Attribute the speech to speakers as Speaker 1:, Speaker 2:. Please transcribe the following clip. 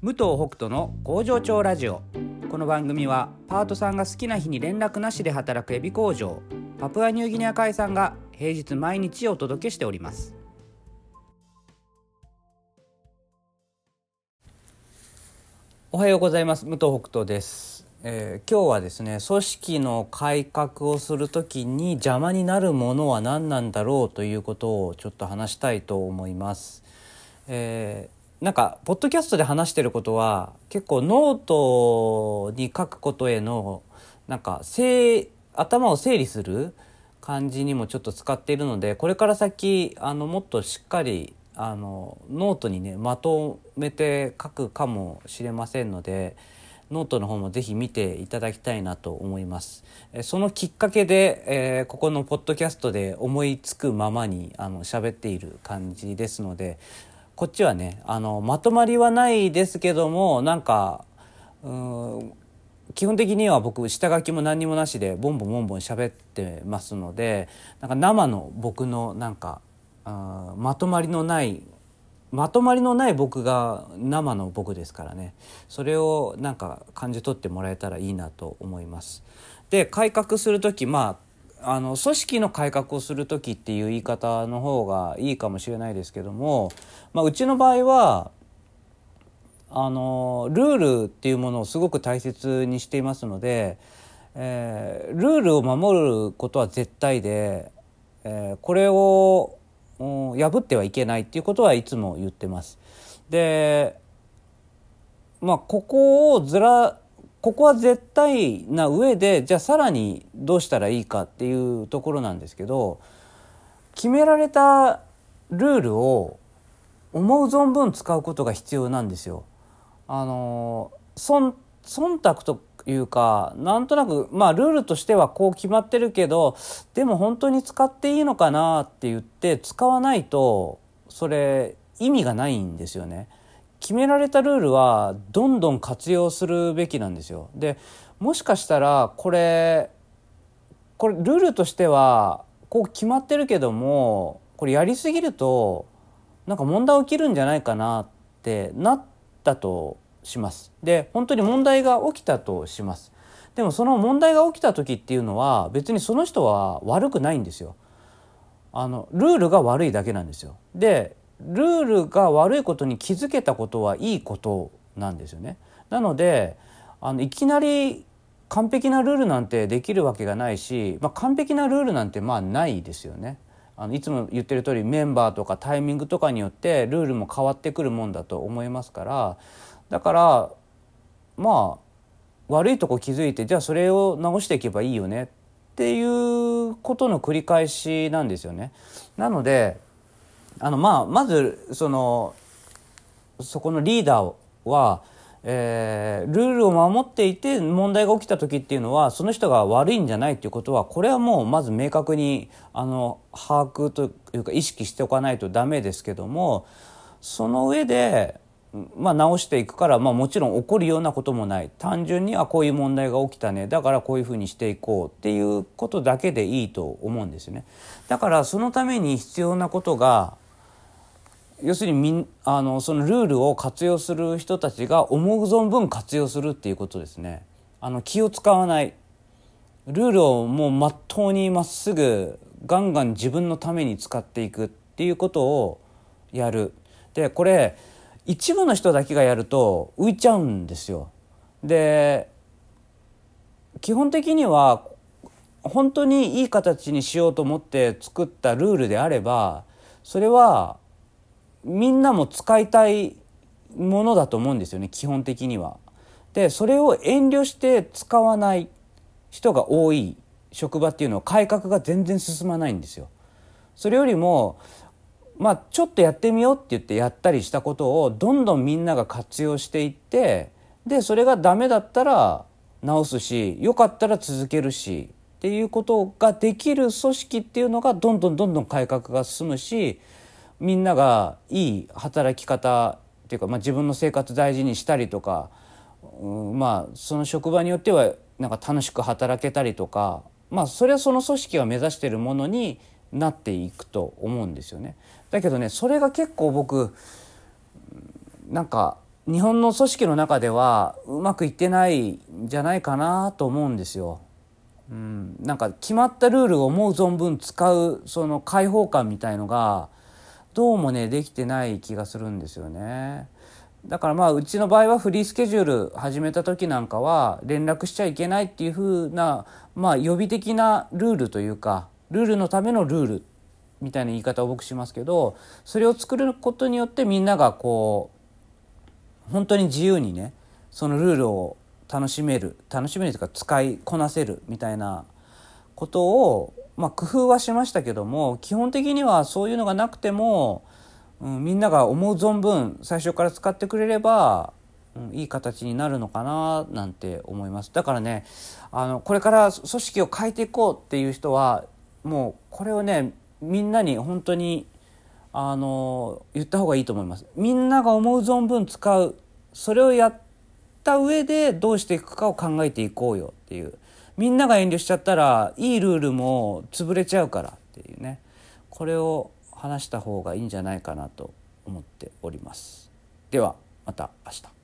Speaker 1: 武藤北斗の工場長ラジオ。この番組はパートさんが好きな日に連絡なしで働くエビ工場パプアニューギニア海さんが平日毎日お届けしております。おはようございます。武藤北斗です、えー今日はですね組織の改革をするときに邪魔になるものは何なんだろうということをちょっと話したいと思います。えーなんかポッドキャストで話してることは結構ノートに書くことへのなんか頭を整理する感じにもちょっと使っているのでこれから先あのもっとしっかりあのノートにねまとめて書くかもしれませんのでノートの方もぜひ見ていただきたいなと思います。そのきっかけで、えーここのポッドキャストで思いつくままにあの喋っている感じですのでこっちはねあのまとまりはないですけどもなんかうん基本的には僕下書きも何にもなしでボンボンボンボン喋ってますのでなんか生の僕のなんかあまとまりのないまとまりのない僕が生の僕ですからねそれをなんか感じ取ってもらえたらいいなと思います。で改革する時まああの組織の改革をする時っていう言い方の方がいいかもしれないですけども、まあ、うちの場合はあのルールっていうものをすごく大切にしていますので、えールールを守ることは絶対で、えーこれを破ってはいけないっていうことはいつも言ってます。でまあここをずらここは絶対な上でじゃあさらにどうしたらいいかっていうところなんですけど決められたルールを思う存分使うことが必要なんですよ。あの忖度というかなんとなくまあルールとしてはこう決まってるけどでも本当に使っていいのかなって言って使わないとそれ意味がないんですよね。決められたルールはどんどん活用するべきなんですよ。でもしかしたらこれこれルールとしてはこう決まってるけどもこれやりすぎるとなんか問題起きるんじゃないかなってなったとします。で本当に問題が起きたとします。でもその問題が起きた時っていうのは別にその人は悪くないんですよ。あのルールが悪いだけなんですよ。でルールが悪いことに気づけたことはいいことなんですよね。なのであのいきなり完璧なルールなんてできるわけがないし、まあ、完璧なルールなんてまあないですよね。あのいつも言ってる通りメンバーとかタイミングとかによってルールも変わってくるもんだと思いますからだからまあ悪いとこ気づいてじゃあそれを直していけばいいよねっていうことの繰り返しなんですよね。なのであのまあまずそのそこのリーダーは、えールールを守っていて問題が起きた時っていうのはその人が悪いんじゃないっていうことはこれはもうまず明確にあの把握というか意識しておかないとダメですけどもその上で、まあ、直していくから、まあ、もちろん起こるようなこともない単純にはこういう問題が起きたねだからこういうふうにしていこうっていうことだけでいいと思うんですよね。だからそのために必要なことが要するにみんあのそのルールを活用する人たちが思う存分活用するっていうことですね。あの気を使わないルールをもうまっとうにまっすぐガンガン自分のために使っていくっていうことをやる。でこれ一部の人だけがやると浮いちゃうんですよ。で基本的には本当にいい形にしようと思って作ったルールであればそれはみんなも使いたいものだと思うんですよね基本的には。でそれを遠慮して使わない人が多い職場っていうのは改革が全然進まないんですよ。それよりもまあちょっとやってみようって言ってやったりしたことをどんどんみんなが活用していってでそれがダメだったら直すし良かったら続けるしっていうことができる組織っていうのがどんどんどんどん改革が進むしみんながいい働き方っていうか、まあ、自分の生活大事にしたりとか、うん、まあその職場によってはなんか楽しく働けたりとかまあそれはその組織が目指しているものになっていくと思うんですよね。だけどねそれが結構僕なんか日本の組織の中ではうまくいってないんじゃないかなと思うんですよ。うん、なんか決まったルールを思う存分使うその開放感みたいのがどうもねできてない気がするんですよね。だからまあうちの場合はフリースケジュール始めた時なんかは連絡しちゃいけないっていうふうなまあ予備的なルールというかルールのためのルールみたいな言い方を僕しますけどそれを作ることによってみんながこう本当に自由にねそのルールを楽しめる楽しめるというか使いこなせるみたいなことを、まあ、工夫はしましたけども基本的にはそういうのがなくても、うん、みんなが思う存分最初から使ってくれれば、うん、いい形になるのかななんて思います。だからねあのこれから組織を変えていこうっていう人はもうこれをねみんなに本当にあの言った方がいいと思います。みんなが思う存分使うそれをやった上でどうしていくかを考えていこうよっていうみんなが遠慮しちゃったらいいルールも潰れちゃうからっていうねこれを話した方がいいんじゃないかなと思っております。ではまた明日。